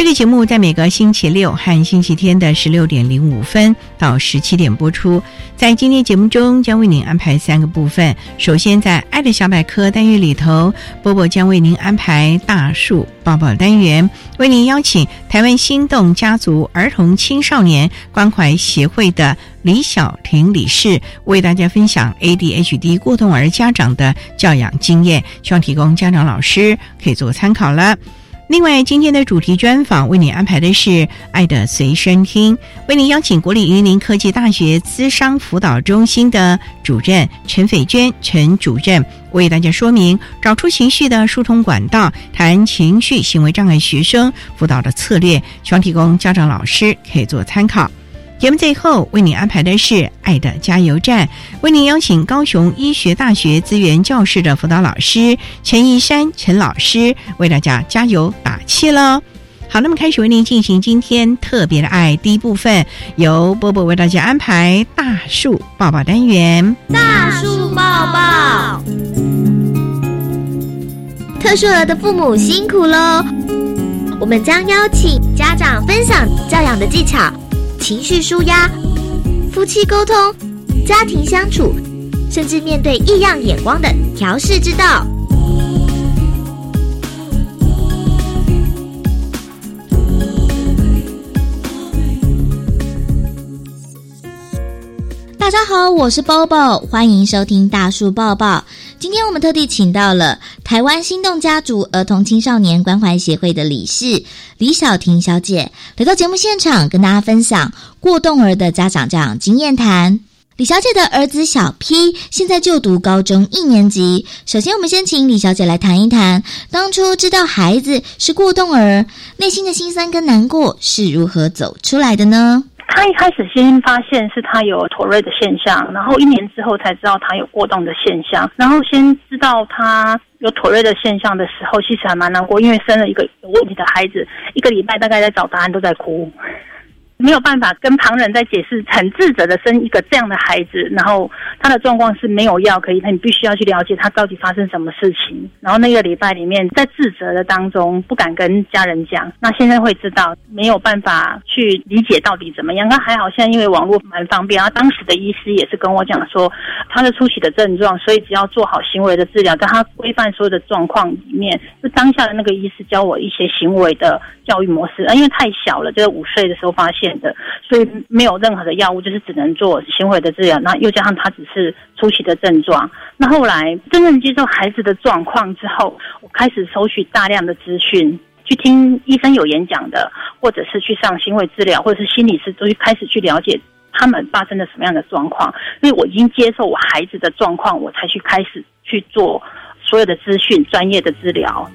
这个节目在每个星期六和星期天的十六点零五分到十七点播出。在今天节目中，将为您安排三个部分。首先，在“爱的小百科”单元里头，波波将为您安排大树抱抱单元，为您邀请台湾心动家族儿童青少年关怀协会的李小婷理事，为大家分享 ADHD 过动儿家长的教养经验，希望提供家长老师可以做参考了。另外，今天的主题专访为你安排的是《爱的随身听》，为您邀请国立云林科技大学资商辅导中心的主任陈斐娟陈主任，为大家说明找出情绪的疏通管道，谈情绪行为障碍学生辅导的策略，希望提供家长老师可以做参考。节目最后为你安排的是《爱的加油站》，为您邀请高雄医学大学资源教室的辅导老师陈义山陈老师为大家加油打气喽。好，那么开始为您进行今天特别的爱第一部分，由波波为大家安排大树抱抱单元。大树抱抱，特殊儿的父母辛苦喽！我们将邀请家长分享教养的技巧。情绪舒压、夫妻沟通、家庭相处，甚至面对异样眼光的调试之道。大家好，我是 Bobo，欢迎收听大树抱抱。今天我们特地请到了台湾心动家族儿童青少年关怀协会的理事李小婷小姐来到节目现场，跟大家分享过动儿的家长这样经验谈。李小姐的儿子小 P 现在就读高中一年级。首先，我们先请李小姐来谈一谈，当初知道孩子是过动儿，内心的心酸跟难过是如何走出来的呢？他一开始先发现是他有妥瑞的现象，然后一年之后才知道他有过动的现象。然后先知道他有妥瑞的现象的时候，其实还蛮难过，因为生了一个有问题的孩子，一个礼拜大概在找答案都在哭。没有办法跟旁人在解释，很自责的生一个这样的孩子，然后他的状况是没有药可以，那你必须要去了解他到底发生什么事情。然后那个礼拜里面，在自责的当中不敢跟家人讲，那现在会知道没有办法去理解到底怎么样。那还好，现在因为网络蛮方便，然后当时的医师也是跟我讲说，他的初期的症状，所以只要做好行为的治疗，在他规范所有的状况里面，就当下的那个医师教我一些行为的教育模式。啊，因为太小了，就是五岁的时候发现。的，所以没有任何的药物，就是只能做行为的治疗。那又加上他只是初期的症状。那后来真正接受孩子的状况之后，我开始收取大量的资讯，去听医生有演讲的，或者是去上行为治疗，或者是心理师，都去开始去了解他们发生了什么样的状况。因为我已经接受我孩子的状况，我才去开始去做所有的资讯、专业的治疗。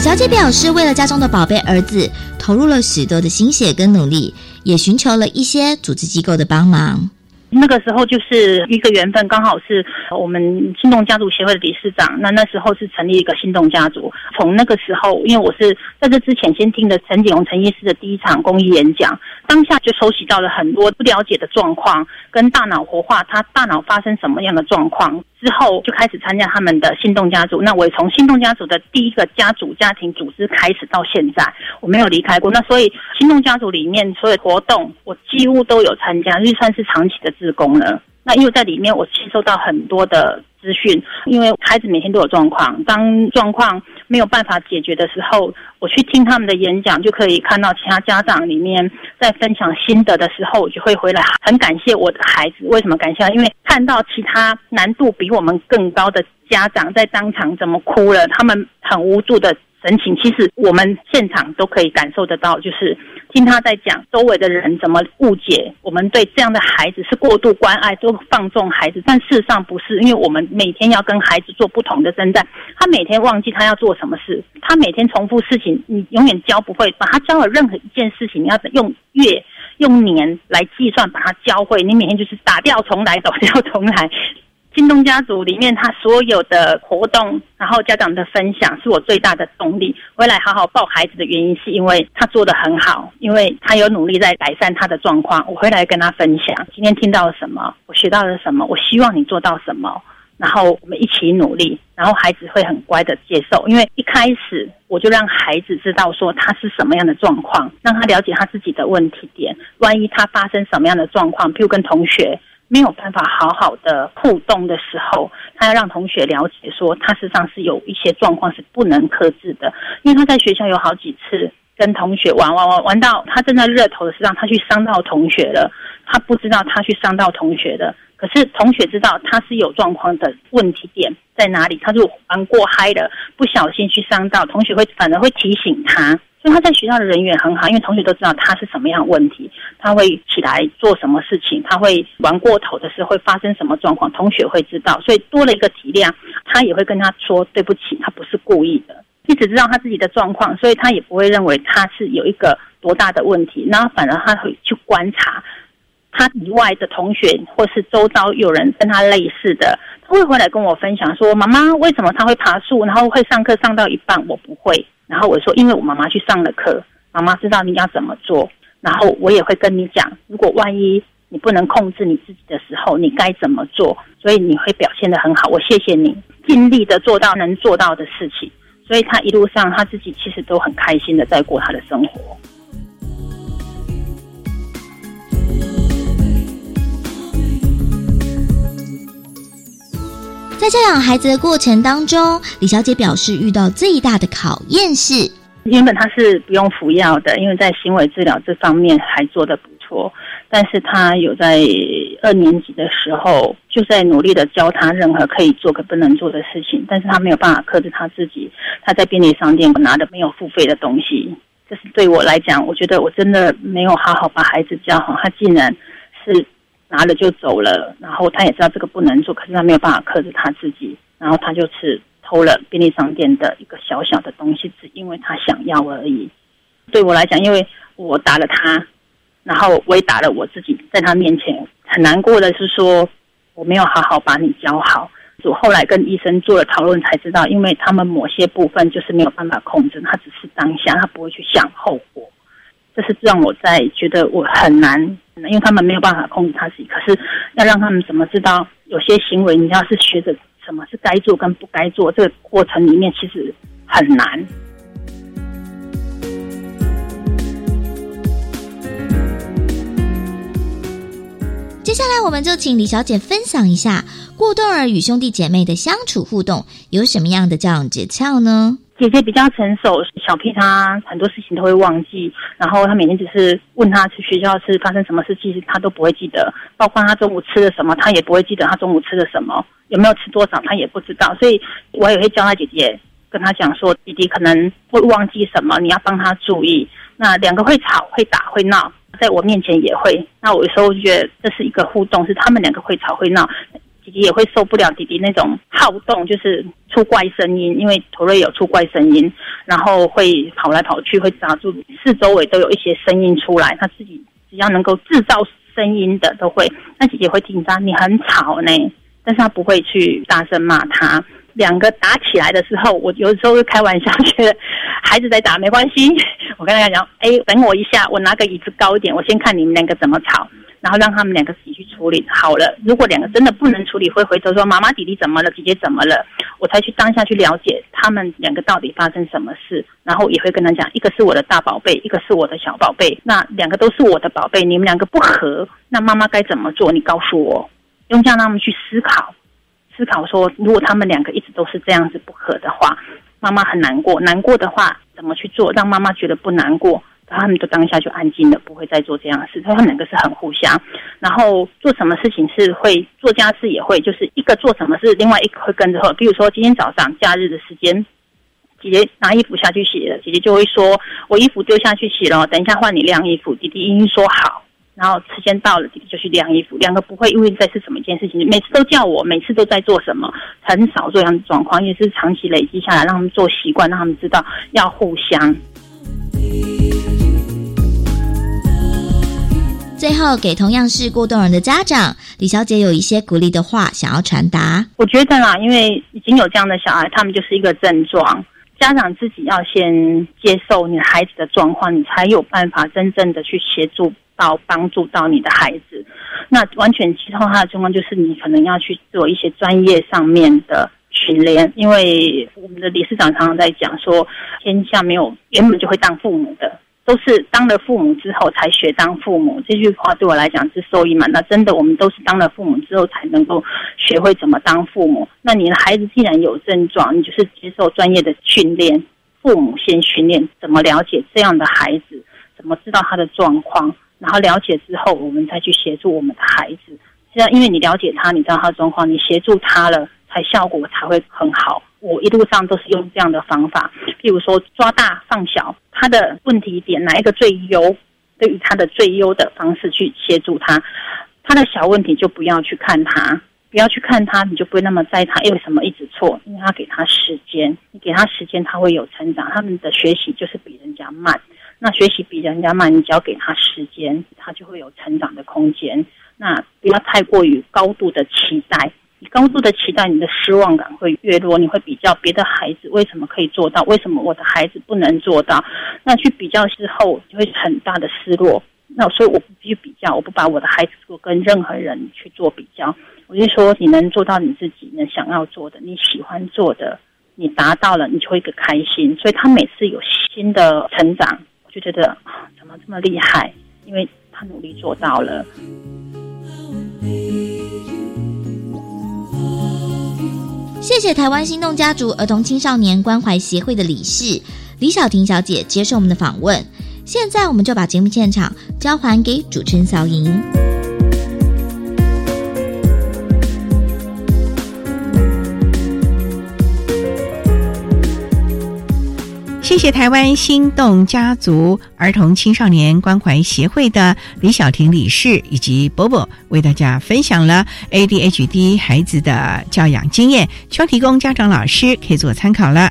小姐表示，为了家中的宝贝儿子，投入了许多的心血跟努力，也寻求了一些组织机构的帮忙。那个时候就是一个缘分，刚好是我们心动家族协会的理事长。那那时候是成立一个心动家族。从那个时候，因为我是在这之前先听的陈景荣陈医师的第一场公益演讲，当下就收集到了很多不了解的状况，跟大脑活化，他大脑发生什么样的状况。之后就开始参加他们的心动家族。那我也从心动家族的第一个家族家庭组织开始到现在，我没有离开过。那所以心动家族里面所有活动，我几乎都有参加，就算是长期的志工了。那因为在里面，我吸收到很多的资讯。因为孩子每天都有状况，当状况没有办法解决的时候，我去听他们的演讲，就可以看到其他家长里面在分享心得的时候，我就会回来很感谢我的孩子。为什么感谢？因为看到其他难度比我们更高的家长在当场怎么哭了，他们很无助的。神情其实我们现场都可以感受得到，就是听他在讲周围的人怎么误解我们对这样的孩子是过度关爱，都放纵孩子，但事实上不是，因为我们每天要跟孩子做不同的征战，他每天忘记他要做什么事，他每天重复事情，你永远教不会，把他教了任何一件事情，你要用月、用年来计算把他教会，你每天就是打掉重来，打掉重来。京东家族里面，他所有的活动，然后家长的分享，是我最大的动力。回来好好抱孩子的原因，是因为他做的很好，因为他有努力在改善他的状况。我回来跟他分享，今天听到了什么，我学到了什么，我希望你做到什么，然后我们一起努力，然后孩子会很乖的接受。因为一开始我就让孩子知道说他是什么样的状况，让他了解他自己的问题点。万一他发生什么样的状况，譬如跟同学。没有办法好好的互动的时候，他要让同学了解说，他实上是有一些状况是不能克制的。因为他在学校有好几次跟同学玩玩玩玩到他正在热头的时候，他去伤到同学了。他不知道他去伤到同学的，可是同学知道他是有状况的问题点在哪里。他就玩过嗨了，不小心去伤到同学，会反而会提醒他。所以他在学校的人缘很好，因为同学都知道他是什么样问题，他会起来做什么事情，他会玩过头的时候会发生什么状况，同学会知道，所以多了一个体谅，他也会跟他说对不起，他不是故意的，一直知道他自己的状况，所以他也不会认为他是有一个多大的问题，然后反而他会去观察他以外的同学或是周遭有人跟他类似的，他会回来跟我分享说，妈妈为什么他会爬树，然后会上课上到一半我不会。然后我说，因为我妈妈去上了课，妈妈知道你要怎么做。然后我也会跟你讲，如果万一你不能控制你自己的时候，你该怎么做。所以你会表现的很好，我谢谢你尽力的做到能做到的事情。所以他一路上他自己其实都很开心的在过他的生活。在教养孩子的过程当中，李小姐表示遇到最大的考验是，原本她是不用服药的，因为在行为治疗这方面还做得不错。但是她有在二年级的时候，就在努力的教他任何可以做可不能做的事情，但是他没有办法克制他自己。他在便利商店拿的没有付费的东西，这是对我来讲，我觉得我真的没有好好把孩子教好。他竟然是。拿了就走了，然后他也知道这个不能做，可是他没有办法克制他自己，然后他就是偷了便利商店的一个小小的东西，只因为他想要而已。对我来讲，因为我打了他，然后我也打了我自己，在他面前很难过的是说我没有好好把你教好。我后来跟医生做了讨论才知道，因为他们某些部分就是没有办法控制，他只是当下，他不会去想后果。是让我在觉得我很难，因为他们没有办法控制他自己。可是要让他们怎么知道有些行为，你要是学着什么是该做跟不该做，这个过程里面其实很难。接下来，我们就请李小姐分享一下过动儿与兄弟姐妹的相处互动有什么样的教养诀窍呢？姐姐比较成熟，小 P 他很多事情都会忘记，然后他每天只是问他去学校是发生什么事，其实他都不会记得，包括他中午吃了什么，他也不会记得他中午吃了什么，有没有吃多少他也不知道，所以我也会教他姐姐跟他讲说，弟弟可能会忘记什么，你要帮他注意。那两个会吵、会打、会闹，在我面前也会，那我有时候就觉得这是一个互动，是他们两个会吵会闹。姐姐也会受不了弟弟那种好动，就是出怪声音，因为头瑞有出怪声音，然后会跑来跑去，会砸住四周围都有一些声音出来。他自己只要能够制造声音的都会。那姐姐会紧张，你很吵呢，但是她不会去大声骂他。两个打起来的时候，我有时候会开玩笑，觉得孩子在打没关系。我跟他讲，哎，等我一下，我拿个椅子高一点，我先看你们两个怎么吵，然后让他们两个自己去处理好了。如果两个真的不能处理，会回头说妈妈、弟弟怎么了，姐姐怎么了，我才去当下去了解他们两个到底发生什么事，然后也会跟他讲，一个是我的大宝贝，一个是我的小宝贝，那两个都是我的宝贝，你们两个不和，那妈妈该怎么做？你告诉我，用这样他们去思考。思考说，如果他们两个一直都是这样子不和的话，妈妈很难过。难过的话，怎么去做让妈妈觉得不难过？他们就当下就安静了，不会再做这样的事。他们两个是很互相，然后做什么事情是会做家事也会，就是一个做什么事，另外一个会跟着。比如说今天早上假日的时间，姐姐拿衣服下去洗了，姐姐就会说：“我衣服丢下去洗了，等一下换你晾衣服。”弟弟一定说好。然后时间到了，弟弟就去晾衣服。两个不会因为在是什么一件事情，每次都叫我，每次都在做什么，很少这样的状况，也是长期累积下来，让他们做习惯，让他们知道要互相。最后，给同样是过动人的家长，李小姐有一些鼓励的话想要传达。我觉得啦，因为已经有这样的小孩，他们就是一个症状，家长自己要先接受你孩子的状况，你才有办法真正的去协助。到帮助到你的孩子，那完全其他他的状况就是你可能要去做一些专业上面的训练，因为我们的理事长常常在讲说，天下没有原本就会当父母的，都是当了父母之后才学当父母。这句话对我来讲是受益蛮大。真的，我们都是当了父母之后才能够学会怎么当父母。那你的孩子既然有症状，你就是接受专业的训练，父母先训练怎么了解这样的孩子，怎么知道他的状况。然后了解之后，我们再去协助我们的孩子。这样，因为你了解他，你知道他的状况，你协助他了，才效果才会很好。我一路上都是用这样的方法，譬如说抓大放小，他的问题点哪一个最优，对于他的最优的方式去协助他。他的小问题就不要去看他，不要去看他，你就不会那么在意他为什么一直错。因为他给他时间，你给他时间，他会有成长。他们的学习就是比人家慢。那学习比人家慢，你只要给他时间，他就会有成长的空间。那不要太过于高度的期待，你高度的期待，你的失望感会越弱。你会比较别的孩子为什么可以做到，为什么我的孩子不能做到？那去比较之后，就会很大的失落。那所以我不去比较，我不把我的孩子做跟任何人去做比较。我就说，你能做到你自己能想要做的，你喜欢做的，你达到了，你就会一个开心。所以他每次有新的成长。我就觉得怎么这么厉害？因为他努力做到了。谢谢台湾心动家族儿童青少年关怀协会的理事李小婷小姐接受我们的访问。现在我们就把节目现场交还给主持人小莹。谢谢台湾心动家族儿童青少年关怀协会的李小婷理事以及波波为大家分享了 ADHD 孩子的教养经验，需要提供家长老师可以做参考了。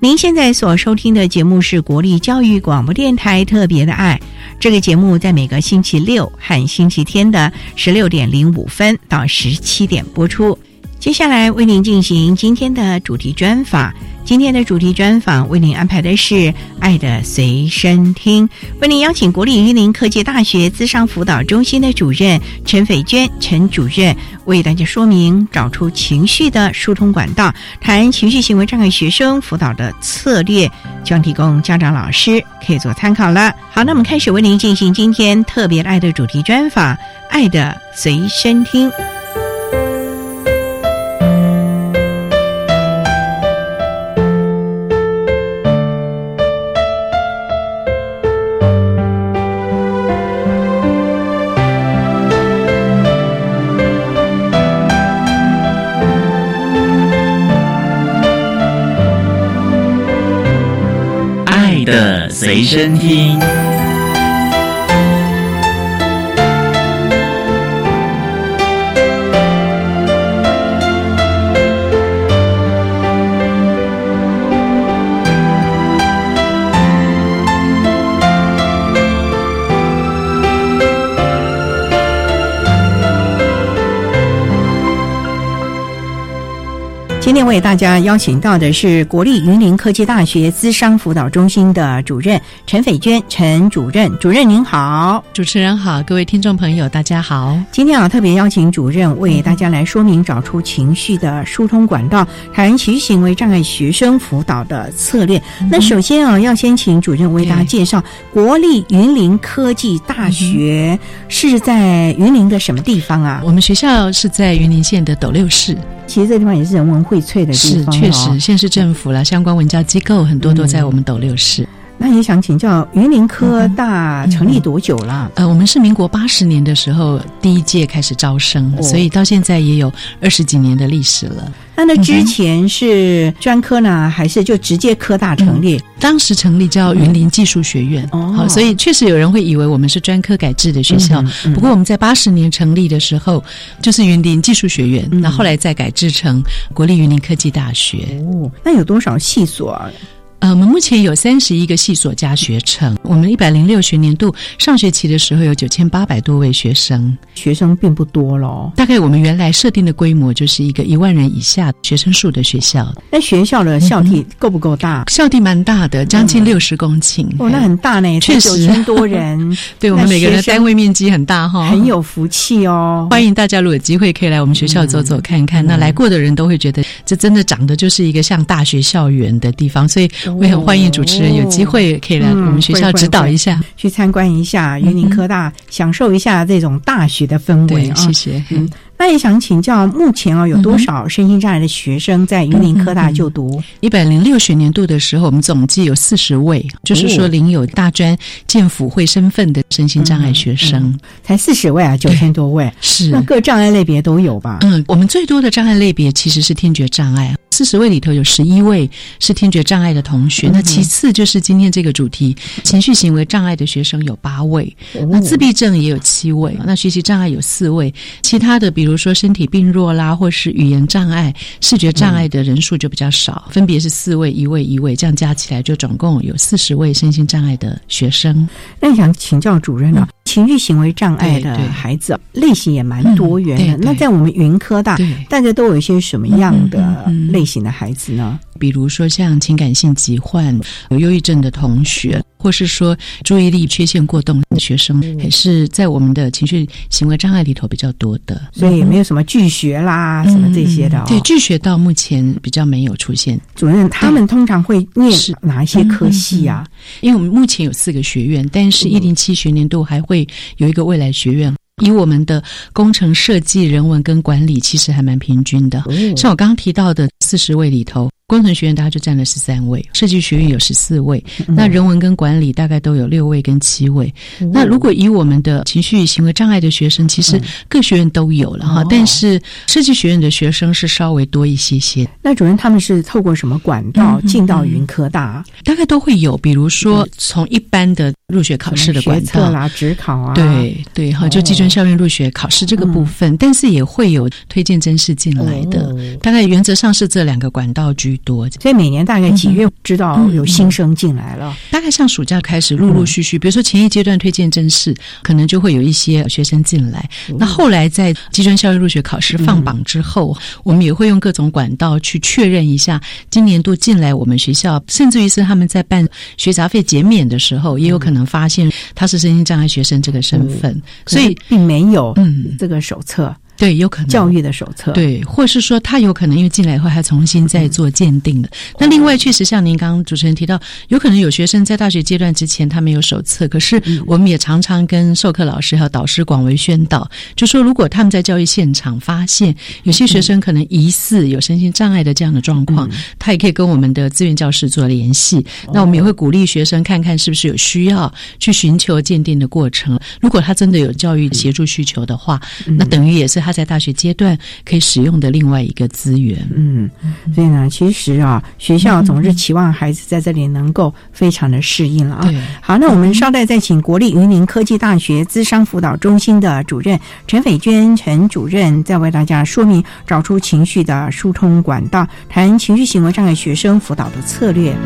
您现在所收听的节目是国立教育广播电台特别的爱，这个节目在每个星期六和星期天的十六点零五分到十七点播出。接下来为您进行今天的主题专访。今天的主题专访为您安排的是《爱的随身听》，为您邀请国立云林科技大学资商辅导中心的主任陈斐娟陈主任为大家说明找出情绪的疏通管道，谈情绪行为障碍学生辅导的策略，将提供家长老师可以做参考了。好，那我们开始为您进行今天特别爱的主题专访，《爱的随身听》。随身听。为大家邀请到的是国立云林科技大学资商辅导中心的主任陈斐娟，陈主任，主任您好，主持人好，各位听众朋友大家好。今天啊，特别邀请主任为大家来说明找出情绪的疏通管道，谈其行为障碍学生辅导的策略。那首先啊，要先请主任为大家介绍国立云林科技大学是在云林的什么地方啊？我们学校是在云林县的斗六市。其实这地方也是人文荟萃的地方，是确实，县市政府啦，相关文教机构很多都在我们斗六市。那也想请教，云林科大成立多久了？呃，我们是民国八十年的时候第一届开始招生，所以到现在也有二十几年的历史了。那那之前是专科呢，还是就直接科大成立？当时成立叫云林技术学院，好，所以确实有人会以为我们是专科改制的学校。不过我们在八十年成立的时候，就是云林技术学院，那后来再改制成国立云林科技大学。哦，那有多少系所？呃，我们目前有三十一个系所加学程。我们一百零六学年度上学期的时候有九千八百多位学生，学生并不多喽。大概我们原来设定的规模就是一个一万人以下学生数的学校。那学校的校地够不够大？校地蛮大的，将近六十公顷。哦，那很大呢，确实九千多人。对我们每个人的单位面积很大哈，很有福气哦。欢迎大家如果有机会可以来我们学校走走看看。那来过的人都会觉得，这真的长得就是一个像大学校园的地方，所以。我也很欢迎主持人有机会可以来我们学校指导一下，去参观一下云林科大，享受一下这种大学的氛围啊！谢谢。嗯，那也想请教，目前啊有多少身心障碍的学生在云林科大就读？一百零六学年度的时候，我们总计有四十位，就是说领有大专建辅会身份的身心障碍学生，才四十位啊，九千多位。是。那各障碍类别都有吧？嗯，我们最多的障碍类别其实是听觉障碍。四十位里头有十一位是听觉障碍的同学，那其次就是今天这个主题情绪行为障碍的学生有八位，那自闭症也有七位，那学习障碍有四位，其他的比如比如说身体病弱啦，或是语言障碍、视觉障碍的人数就比较少，分别是四位、一位、一位，这样加起来就总共有四十位身心障碍的学生。那想请教主任啊，情绪行为障碍的孩子类型也蛮多元的，那在我们云科大，大家都有一些什么样的类？型的孩子呢，比如说像情感性疾患、有忧郁症的同学，或是说注意力缺陷过动的学生，还是在我们的情绪行为障碍里头比较多的。所以也没有什么拒学啦，什么这些的。对，拒学到目前比较没有出现。主任，他们通常会念哪一些科系啊？因为我们目前有四个学院，但是一零七学年度还会有一个未来学院。以我们的工程设计、人文跟管理，其实还蛮平均的。像我刚刚提到的四十位里头。工程学院大概就占了十三位，设计学院有十四位，那人文跟管理大概都有六位跟七位。那如果以我们的情绪行为障碍的学生，其实各学院都有了哈，但是设计学院的学生是稍微多一些些。那主任他们是透过什么管道进到云科大？大概都会有，比如说从一般的入学考试的管道啦、职考啊，对对哈，就基专校院入学考试这个部分，但是也会有推荐真试进来的。大概原则上是这两个管道居。多，所以每年大概几月知道有新生进来了？大概像暑假开始，陆陆续续，比如说前一阶段推荐正式，可能就会有一些学生进来。那后来在基专校园入学考试放榜之后，我们也会用各种管道去确认一下今年度进来我们学校，甚至于是他们在办学杂费减免的时候，也有可能发现他是身心障碍学生这个身份，所以并没有嗯这个手册。对，有可能教育的手册，对，或是说他有可能因为进来以后还重新再做鉴定的。那另外，确实像您刚刚主持人提到，有可能有学生在大学阶段之前他没有手册，可是我们也常常跟授课老师还有导师广为宣导，就说如果他们在教育现场发现有些学生可能疑似有身心障碍的这样的状况，他也可以跟我们的资源教师做联系。那我们也会鼓励学生看看是不是有需要去寻求鉴定的过程。如果他真的有教育协助需求的话，那等于也是。他在大学阶段可以使用的另外一个资源，嗯，所以呢，其实啊，学校总是期望孩子在这里能够非常的适应了啊。好，那我们稍待再请国立云林科技大学资商辅导中心的主任陈斐娟陈主任，再为大家说明找出情绪的疏通管道，谈情绪行为障碍学生辅导的策略。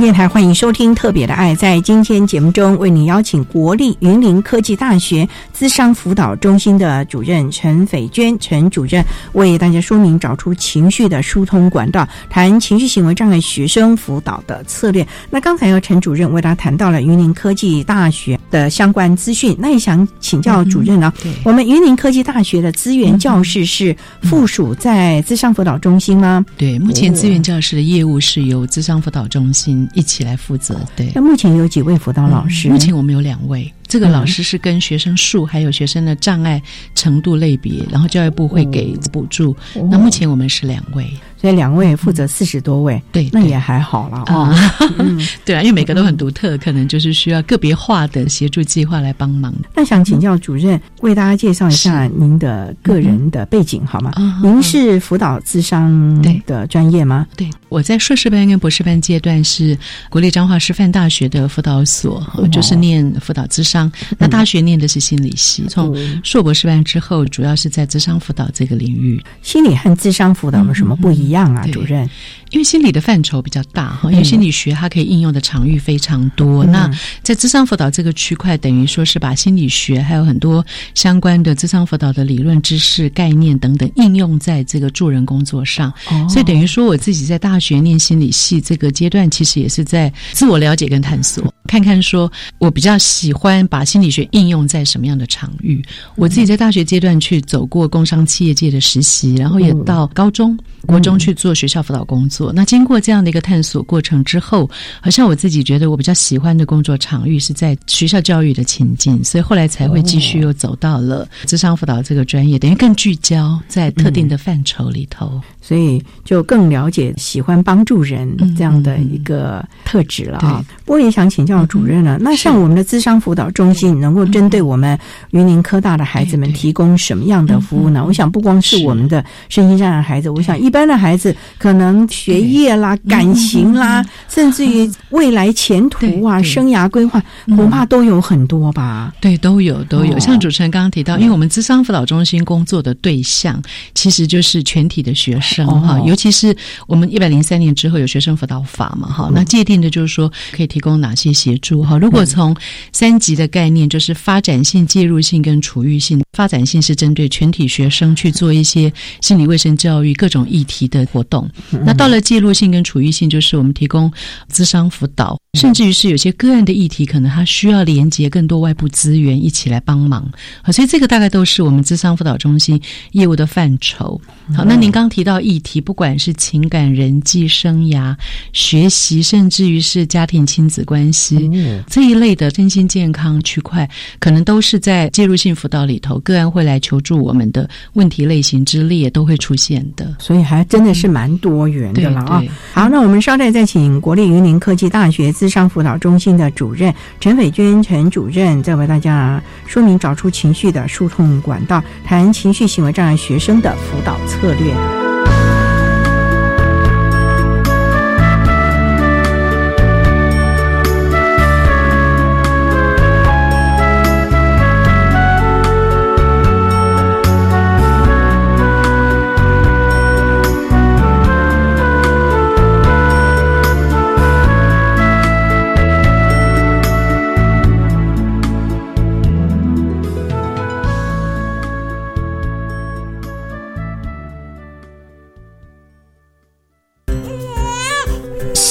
电台欢迎收听《特别的爱》。在今天节目中，为您邀请国立云林科技大学资商辅导中心的主任陈斐娟陈主任，为大家说明找出情绪的疏通管道，谈情绪行为障碍学生辅导的策略。那刚才由陈主任为大家谈到了云林科技大学的相关资讯，那也想请教主任呢？对我们云林科技大学的资源教室是附属在资商辅导中心吗？对，目前资源教室的业务是由资商辅导中心一起来负责。对那，目前有几位辅导老师？目前我们有两位，这个老师是跟学生数还有学生的障碍程度类别，然后教育部会给补助。那目前我们是两位。所以两位负责四十多位，对对那也还好了哦。啊，对啊，因为每个都很独特，可能就是需要个别化的协助计划来帮忙。那想请教主任，为大家介绍一下您的个人的背景好吗？啊您是辅导智商对的专业吗？对，我在硕士班跟博士班阶段是国立彰化师范大学的辅导所，哦就是念辅导智商。那大学念的是心理系，从嗯硕博士班之后，主要是在智商辅导这个领域。心理和智商辅导有什么不一样啊？对主任，因为心理的范畴比较大哈，因为心理学它可以应用的场域非常多。嗯那在智商辅导这个区块，等于说是把心理学还有很多相关的智商辅导的理论知识、概念等等应用在这个助人工作上。哦所以等于说，我自己在大学念心理系这个阶段，其实也是在自我了解跟探索，看看说我比较喜欢把心理学应用在什么样的场域。我自己在大学阶段去走过工商企业界的实习，然后也到高中、国中去做学校辅导工作。那经过这样的一个探索过程之后，好像我自己觉得我比较喜欢的工作场域是在学校教育的情境，所以后来才会继续又走到了智商辅导这个专业，等于更聚焦在特定的范畴里头。所以就更了解喜欢帮助人嗯这样的一个特质了啊。对。不过也想请教主任了，那像我们的智商辅导中心能够针对我们云林科大的孩子们提供什么样的服务呢？我想不光是是我们的身心障碍孩子，我想一般的孩子可能学业啦、感情啦，甚至于未来前途啊、生涯规划，恐怕都有很多吧。对，都有都有。哦。像主持人刚刚提到，因为我们智商辅导中心工作的对象其实就是全体的学生哈、哦尤其是我们一百零三年之后有学生辅导法嘛哈，那界定的就是说可以提供哪些协助哈。如果从三级的概念，就是发展性、介入性跟处遇性。发展性是针对全体学生去做一些心理卫生教育各种议题的活动。那到了介入性跟处遇性，就是我们提供咨商辅导，甚至于是有些个案的议题，可能他需要连接更多外部资源一起来帮忙。好，所以这个大概都是我们咨商辅导中心业务的范畴。好，那您刚提到议题，不管是情感、人际、生涯、学习，甚至于是家庭亲子关系、这一类的身心健康区块，可能都是在介入性辅导里头，个案会来求助我们的问题类型之列都会出现的。所以还真的是蛮多元的了啊！好，那我们稍待再请国立云林科技大学资商辅导中心的主任陈斐娟陈主任，再为大家说明找出情绪的疏通管道，谈情绪行为障碍学生的辅导策略。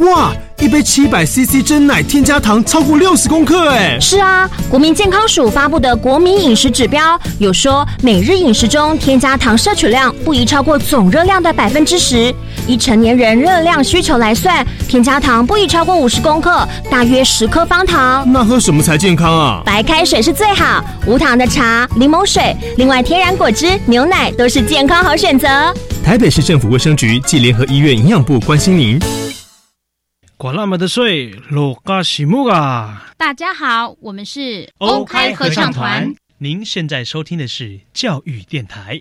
哇，一杯七百 CC 真奶添加糖超过六十公克，哎，是啊，国民健康署发布的国民饮食指标有说，每日饮食中添加糖摄取量不宜超过总热量的百分之十。以成年人热量需求来算，添加糖不宜超过五十公克，大约十颗方糖。那喝什么才健康啊？白开水是最好，无糖的茶、柠檬水，另外天然果汁、牛奶都是健康好选择。台北市政府卫生局暨联合医院营养部关心您。管那么的水，落嘎西木啊！大家好，我们是欧开合唱团。您现在收听的是教育电台。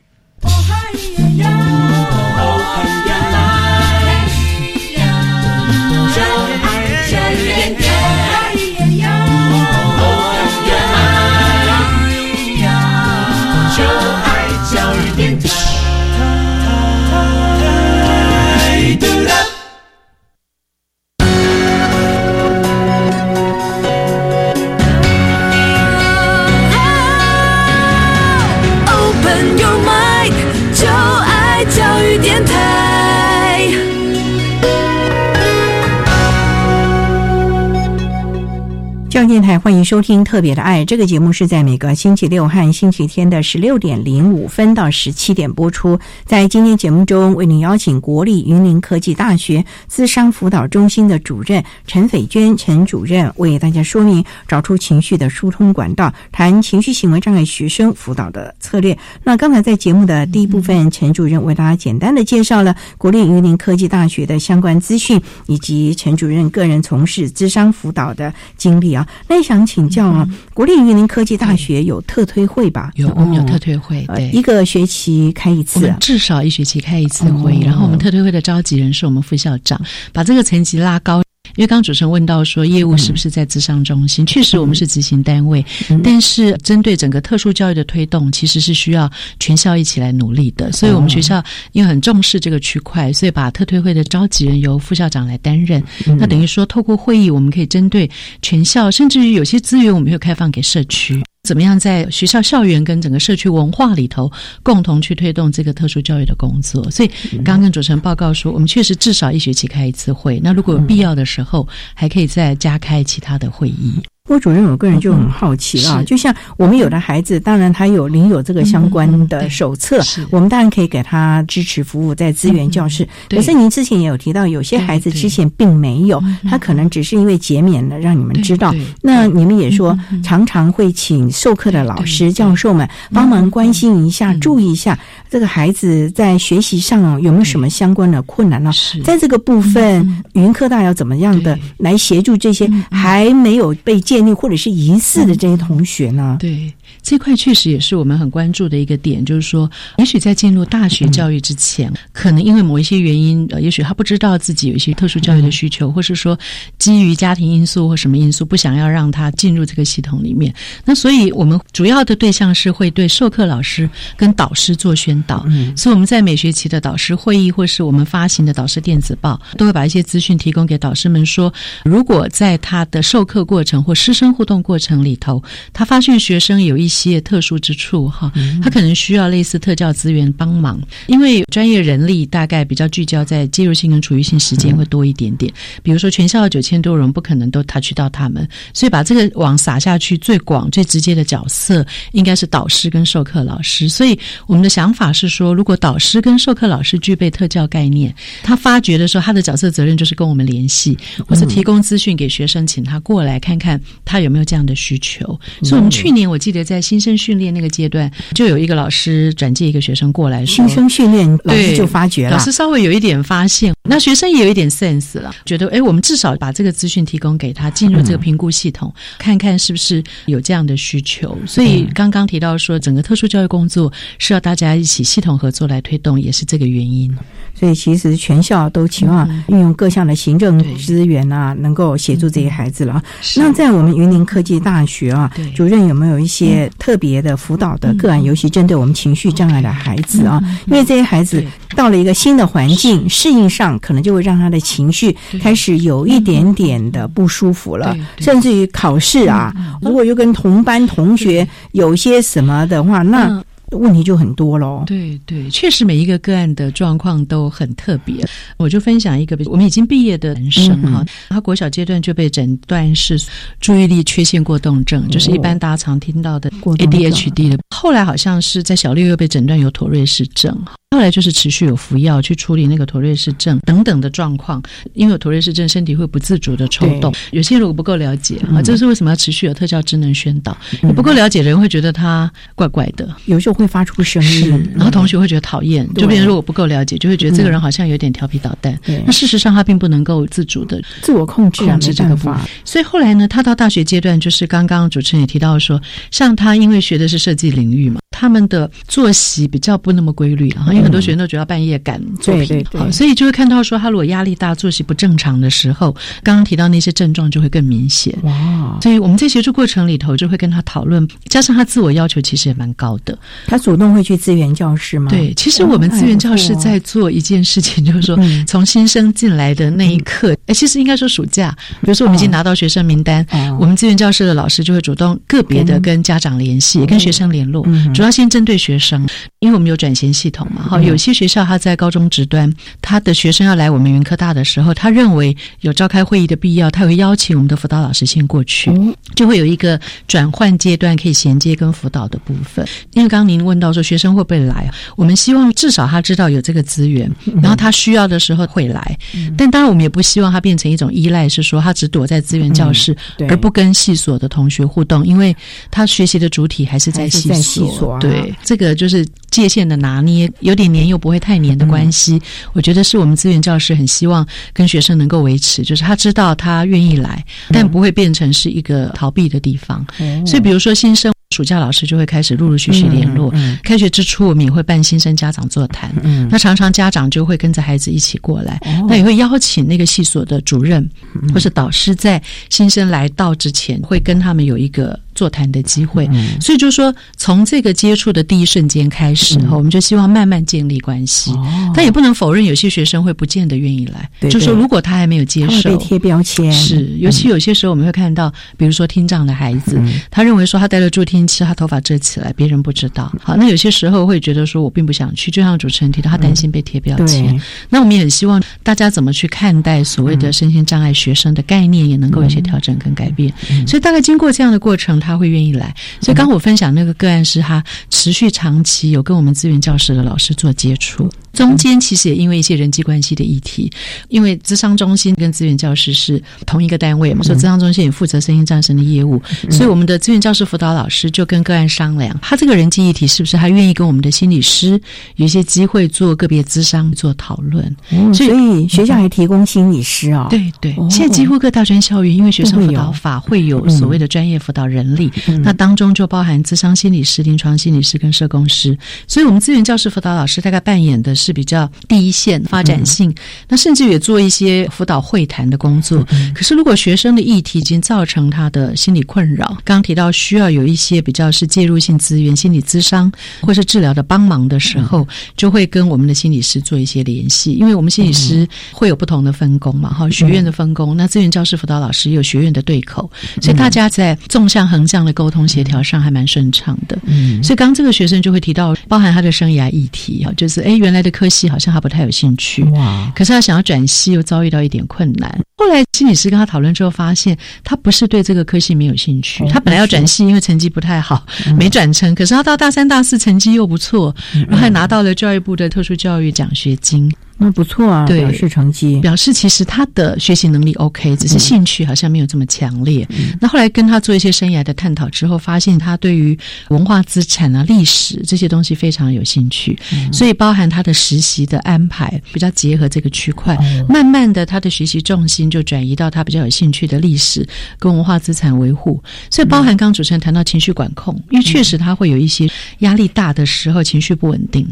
电台欢迎收听《特别的爱》这个节目，是在每个星期六和星期天的十六点零五分到十七点播出。在今天节目中，为您邀请国立云林科技大学资商辅导中心的主任陈斐娟陈主任为大家说明找出情绪的疏通管道，谈情绪行为障碍学生辅导的策略。那刚才在节目的第一部分，陈主任为大家简单的介绍了国立云林科技大学的相关资讯，以及陈主任个人从事资商辅导的经历啊。那想请教啊，国立云林科技大学有特推会吧？有，我们有特推会，对，一个学期开一次，至少一学期开一次会。然后我们特推会的召集人是我们副校长，把这个层级拉高。因为刚刚主持人问到说，业务是不是在智商中心？确实，我们是执行单位，但是针对整个特殊教育的推动，其实是需要全校一起来努力的。所以，我们学校因为很重视这个区块，所以把特推会的召集人由副校长来担任。那等于说，透过会议，我们可以针对全校，甚至于有些资源，我们会开放给社区。怎么样在学校校园跟整个社区文化里头共同去推动这个特殊教育的工作？所以刚刚跟主持人报告说，我们确实至少一学期开一次会。那如果有必要的时候，还可以再加开其他的会议。郭主任，我个人就很好奇啊，就像我们有的孩子，当然他有领有这个相关的手册，我们当然可以给他支持服务在资源教室。可是您之前也有提到，有些孩子之前并没有，他可能只是因为减免了让你们知道。那你们也说，常常会请授课的老师、教授们帮忙关心一下，注意一下这个孩子在学习上有没有什么相关的困难呢？在这个部分，云科大要怎么样的来协助这些还没有被？建立或者是疑似的这些同学呢？对。这块确实也是我们很关注的一个点，就是说，也许在进入大学教育之前，可能因为某一些原因，呃，也许他不知道自己有一些特殊教育的需求，或是说基于家庭因素或什么因素，不想要让他进入这个系统里面。那所以我们主要的对象是会对授课老师跟导师做宣导，所以我们在每学期的导师会议或是我们发行的导师电子报，都会把一些资讯提供给导师们，说如果在他的授课过程或师生互动过程里头，他发现学生有一些特殊之处哈，他可能需要类似特教资源帮忙，因为专业人力大概比较聚焦在介入性跟处于性时间会多一点点。比如说全校九千多人，不可能都 touch 到他们，所以把这个网撒下去，最广最直接的角色应该是导师跟授课老师。所以我们的想法是说，如果导师跟授课老师具备特教概念，他发掘的时候，他的角色责任就是跟我们联系，或是提供资讯给学生，请他过来看看他有没有这样的需求。所以我们去年我记得在。新生训练那个阶段，就有一个老师转介一个学生过来，新生训练老师就发觉了，老师稍微有一点发现，那学生也有一点 sense 了，觉得哎，我们至少把这个资讯提供给他，进入这个评估系统，看看是不是有这样的需求。所以刚刚提到说，整个特殊教育工作是要大家一起系统合作来推动，也是这个原因。所以其实全校都期望运用各项的行政资源啊，能够协助这些孩子了。那在我们云林科技大学啊，主任有没有一些？特别的辅导的个案，尤其针对我们情绪障碍的孩子啊，因为这些孩子到了一个新的环境，适应上可能就会让他的情绪开始有一点点的不舒服了，甚至于考试啊，如果又跟同班同学有些什么的话，那。问题就很多喽。对对，确实每一个个案的状况都很特别。我就分享一个，我们已经毕业的男生哈，他国小阶段就被诊断是注意力缺陷过动症，就是一般大家常听到的 ADHD 的。后来好像是在小六又被诊断有妥瑞氏症。后来就是持续有服药去处理那个妥瑞氏症等等的状况，因为有妥瑞氏症，身体会不自主的抽动。有些如果不够了解啊，这是为什么要持续有特效职能宣导？你不够了解的人会觉得他怪怪的，有时候会发出声音，然后同学会觉得讨厌。就别人如果不够了解，就会觉得这个人好像有点调皮捣蛋。那事实上他并不能够自主的自我控制控制这个。所以后来呢，他到大学阶段，就是刚刚主持人也提到说，像他因为学的是设计领域嘛，他们的作息比较不那么规律啊，因为很多学生都主要半夜。赶作品，好，所以就会看到说，他如果压力大、作息不正常的时候，刚刚提到那些症状就会更明显。哇！所以我们在协助过程里头就会跟他讨论，加上他自我要求其实也蛮高的。他主动会去资源教室吗？对，其实我们资源教室在做一件事情，就是说从新生进来的那一刻，哎，其实应该说暑假，比如说我们已经拿到学生名单，我们资源教室的老师就会主动个别的跟家长联系，跟学生联络，主要先针对学生，因为我们有转衔系统嘛。好，有些学校他。在高中职端，他的学生要来我们云科大的时候，他认为有召开会议的必要，他会邀请我们的辅导老师先过去，就会有一个转换阶段可以衔接跟辅导的部分。因为刚刚您问到说学生会不会来，我们希望至少他知道有这个资源，然后他需要的时候会来。但当然我们也不希望他变成一种依赖，是说他只躲在资源教室而不跟系所的同学互动，因为他学习的主体还是在系所。对，这个就是界限的拿捏，有点黏又不会太。黏的关系，我觉得是我们资源教师很希望跟学生能够维持，就是他知道他愿意来，但不会变成是一个逃避的地方。所以，比如说新生。暑假老师就会开始陆陆续续联络。开学之初，我们也会办新生家长座谈。那常常家长就会跟着孩子一起过来。那也会邀请那个系所的主任或是导师，在新生来到之前，会跟他们有一个座谈的机会。所以就是说，从这个接触的第一瞬间开始，我们就希望慢慢建立关系。但也不能否认，有些学生会不见得愿意来。就说如果他还没有接受，被贴标签是。尤其有些时候，我们会看到，比如说听障的孩子，他认为说他戴了助听。器他头发遮起来，别人不知道。好，那有些时候会觉得说，我并不想去。就像主持人提到，他担心被贴标签。那我们也很希望大家怎么去看待所谓的身心障碍学生的概念，也能够有些调整跟改变。所以大概经过这样的过程，他会愿意来。所以刚我分享那个个案是他持续长期有跟我们资源教室的老师做接触。中间其实也因为一些人际关系的议题，因为资商中心跟资源教师是同一个单位嘛，所以资商中心也负责声音战生的业务，所以我们的资源教师辅导老师就跟个案商量，他这个人际议题是不是他愿意跟我们的心理师有一些机会做个别咨商做讨论，所以学校还提供心理师啊，对对，现在几乎各大专校园因为学生辅导法会有所谓的专业辅导人力，那当中就包含咨商心理师、临床心理师跟社工师，所以我们资源教师辅导老师大概扮演的。是比较第一线发展性，那甚至也做一些辅导会谈的工作。可是，如果学生的议题已经造成他的心理困扰，刚刚提到需要有一些比较是介入性资源、心理咨商或是治疗的帮忙的时候，就会跟我们的心理师做一些联系。因为我们心理师会有不同的分工嘛，哈，学院的分工，那资源教师辅导老师也有学院的对口，所以大家在纵向横向的沟通协调上还蛮顺畅的。嗯，所以刚这个学生就会提到，包含他的生涯议题啊，就是哎，原来的。科系好像他不太有兴趣，哇！可是他想要转系，又遭遇到一点困难。后来心理师跟他讨论之后，发现他不是对这个科系没有兴趣，他本来要转系，因为成绩不太好，没转成。可是他到大三、大四成绩又不错，然后还拿到了教育部的特殊教育奖学金。那不错啊，表示成绩，表示其实他的学习能力 OK，只是兴趣好像没有这么强烈。那后来跟他做一些生涯的探讨之后，发现他对于文化资产啊、历史这些东西非常有兴趣，所以包含他的实习的安排比较结合这个区块，慢慢的他的学习重心就转移到他比较有兴趣的历史跟文化资产维护。所以包含刚主持人谈到情绪管控，因为确实他会有一些压力大的时候情绪不稳定，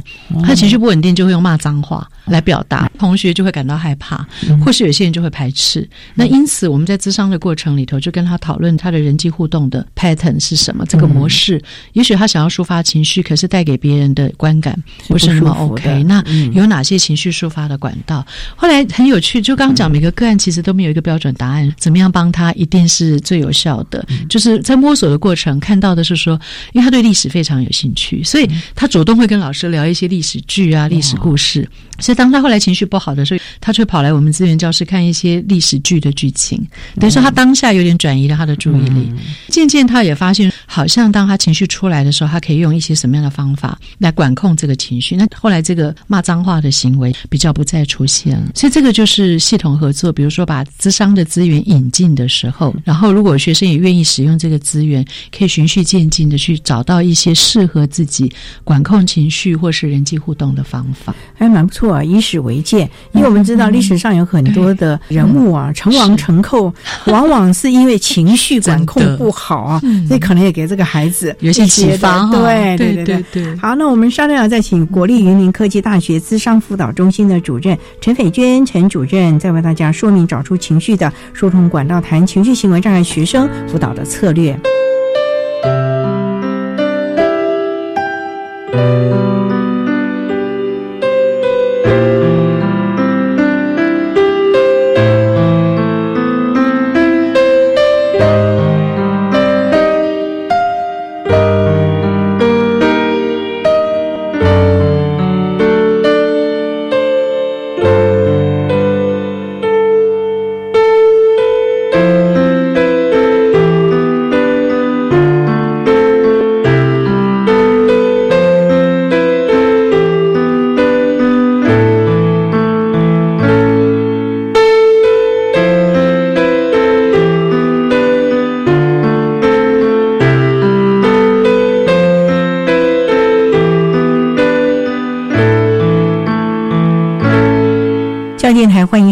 他情绪不稳定就会用骂脏话来表。表达，同学就会感到害怕，或是有些人就会排斥。那因此我们在咨商的过程里头，就跟他讨论他的人际互动的 pattern 是什么，这个模式。也许他想要抒发情绪，可是带给别人的观感不是那么 OK。那有哪些情绪抒发的管道？后来很有趣，就刚刚讲每个个案其实都没有一个标准答案，怎么样帮他一定是最有效的。就是在摸索的过程看到的是说，因为他对历史非常有兴趣，所以他主动会跟老师聊一些历史剧啊、历史故事。所以当他后来情绪不好的时候，他却跑来我们资源教室看一些历史剧的剧情。等于说他当下有点转移了他的注意力。渐渐他也发现，好像当他情绪出来的时候，他可以用一些什么样的方法来管控这个情绪。那后来这个骂脏话的行为比较不再出现了。所以这个就是系统合作，比如说把资商的资源引进的时候，然后如果学生也愿意使用这个资源，可以循序渐进的去找到一些适合自己管控情绪或是人际互动的方法，还蛮不错啊。以史为鉴，因为我们知道历史上有很多的人物啊，成王成寇，往往是因为情绪管控不好啊，所以可能也给这个孩子有些启发。对对对对。好，那我们商量要再请国立云林科技大学资商辅导中心的主任陈斐娟陈主任，再为大家说明找出情绪的疏通管道，谈情绪行为障碍学生辅导的策略。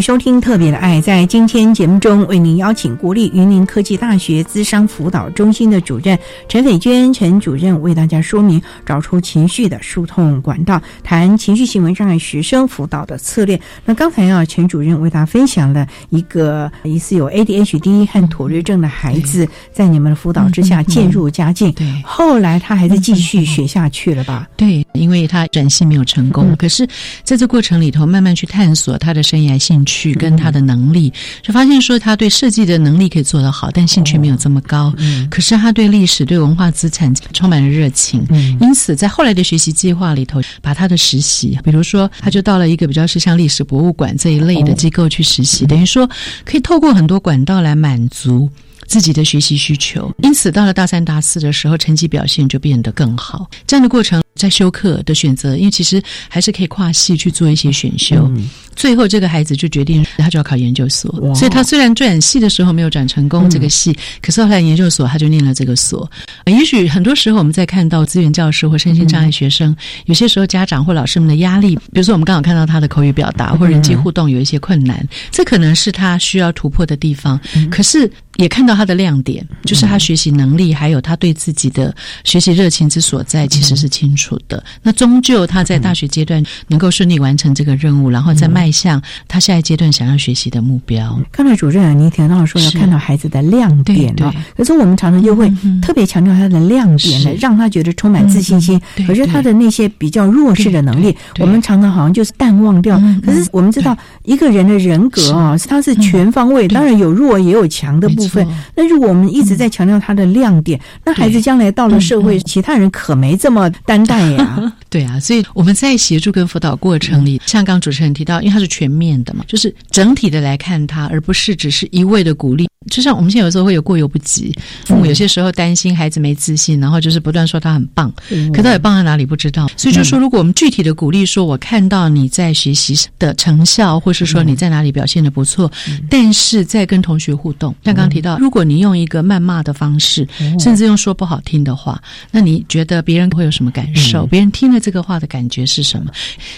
迎收听《特别的爱》。在今天节目中，为您邀请国立云林科技大学资商辅导中心的主任陈斐娟陈主任，为大家说明找出情绪的疏通管道，谈情绪行为障碍学生辅导的策略。那刚才啊，陈主任为大家分享了一个疑似有 ADHD 和妥瑞症的孩子，在你们的辅导之下渐入佳境。对，后来他还是继续学下去了吧？对，因为他转系没有成功，可是在这过程里头，慢慢去探索他的生涯。兴趣跟他的能力，就发现说他对设计的能力可以做得好，但兴趣没有这么高。嗯，可是他对历史、对文化资产充满了热情。嗯，因此在后来的学习计划里头，把他的实习，比如说他就到了一个比较是像历史博物馆这一类的机构去实习，等于说可以透过很多管道来满足自己的学习需求。因此到了大三、大四的时候，成绩表现就变得更好。这样的过程。在修课的选择，因为其实还是可以跨系去做一些选修。最后，这个孩子就决定他就要考研究所。所以他虽然转系的时候没有转成功这个系，可是后来研究所他就念了这个所。也许很多时候我们在看到资源教师或身心障碍学生，有些时候家长或老师们的压力，比如说我们刚好看到他的口语表达或人际互动有一些困难，这可能是他需要突破的地方。可是也看到他的亮点，就是他学习能力还有他对自己的学习热情之所在，其实是清楚。的。那终究他在大学阶段能够顺利完成这个任务，然后再迈向他下一阶段想要学习的目标。刚才主任你提到说要看到孩子的亮点啊，可是我们常常就会特别强调他的亮点呢，让他觉得充满自信心。可是他的那些比较弱势的能力，我们常常好像就是淡忘掉。可是我们知道一个人的人格啊，他是全方位，当然有弱也有强的部分。那如果我们一直在强调他的亮点，那孩子将来到了社会，其他人可没这么担待。呀，对啊，所以我们在协助跟辅导过程里，像刚主持人提到，因为它是全面的嘛，就是整体的来看他，而不是只是一味的鼓励。就像我们现在有时候会有过犹不及，父母有些时候担心孩子没自信，然后就是不断说他很棒，可到底棒在哪里不知道。所以就说，如果我们具体的鼓励，说我看到你在学习的成效，或是说你在哪里表现的不错，但是在跟同学互动，像刚刚提到，如果你用一个谩骂的方式，甚至用说不好听的话，那你觉得别人会有什么感受？别人听了这个话的感觉是什么？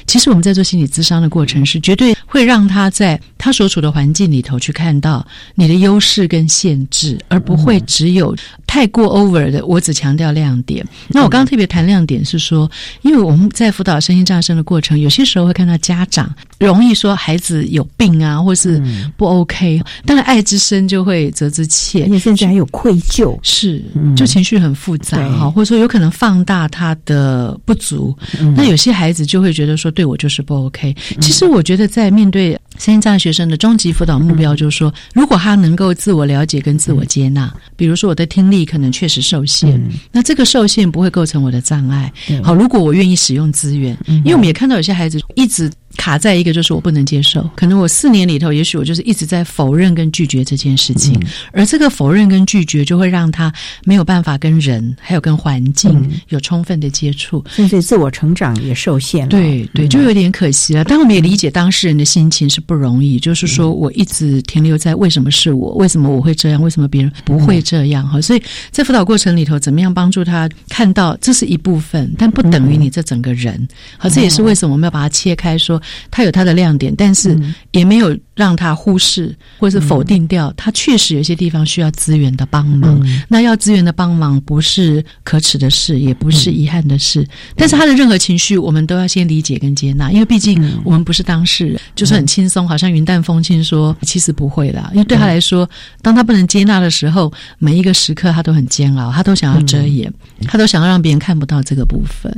其实我们在做心理咨商的过程，是绝对会让他在他所处的环境里头去看到你的优势。视跟限制，而不会只有太过 over 的。我只强调亮点。那我刚刚特别谈亮点是说，因为我们在辅导身心障碍生的过程，有些时候会看到家长容易说孩子有病啊，或是不 OK，当然爱之深就会责之切，甚至还有愧疚，是就情绪很复杂哈，或者说有可能放大他的不足。那有些孩子就会觉得说，对我就是不 OK。其实我觉得在面对身心障碍学生的终极辅导目标，就是说，如果他能够自我了解跟自我接纳，比如说我的听力可能确实受限，那这个受限不会构成我的障碍。好，如果我愿意使用资源，因为我们也看到有些孩子一直。卡在一个就是我不能接受，可能我四年里头，也许我就是一直在否认跟拒绝这件事情，而这个否认跟拒绝就会让他没有办法跟人还有跟环境有充分的接触，甚至自我成长也受限了。对对，就有点可惜了。但我们也理解当事人的心情是不容易，就是说我一直停留在为什么是我，为什么我会这样，为什么别人不会这样哈？所以在辅导过程里头，怎么样帮助他看到这是一部分，但不等于你这整个人。好，这也是为什么我们要把它切开说。他有它的亮点，但是也没有让他忽视或者是否定掉。他确实有些地方需要资源的帮忙。那要资源的帮忙不是可耻的事，也不是遗憾的事。但是他的任何情绪，我们都要先理解跟接纳，因为毕竟我们不是当事人，就是很轻松，好像云淡风轻说，其实不会的。因为对他来说，当他不能接纳的时候，每一个时刻他都很煎熬，他都想要遮掩，他都想要让别人看不到这个部分。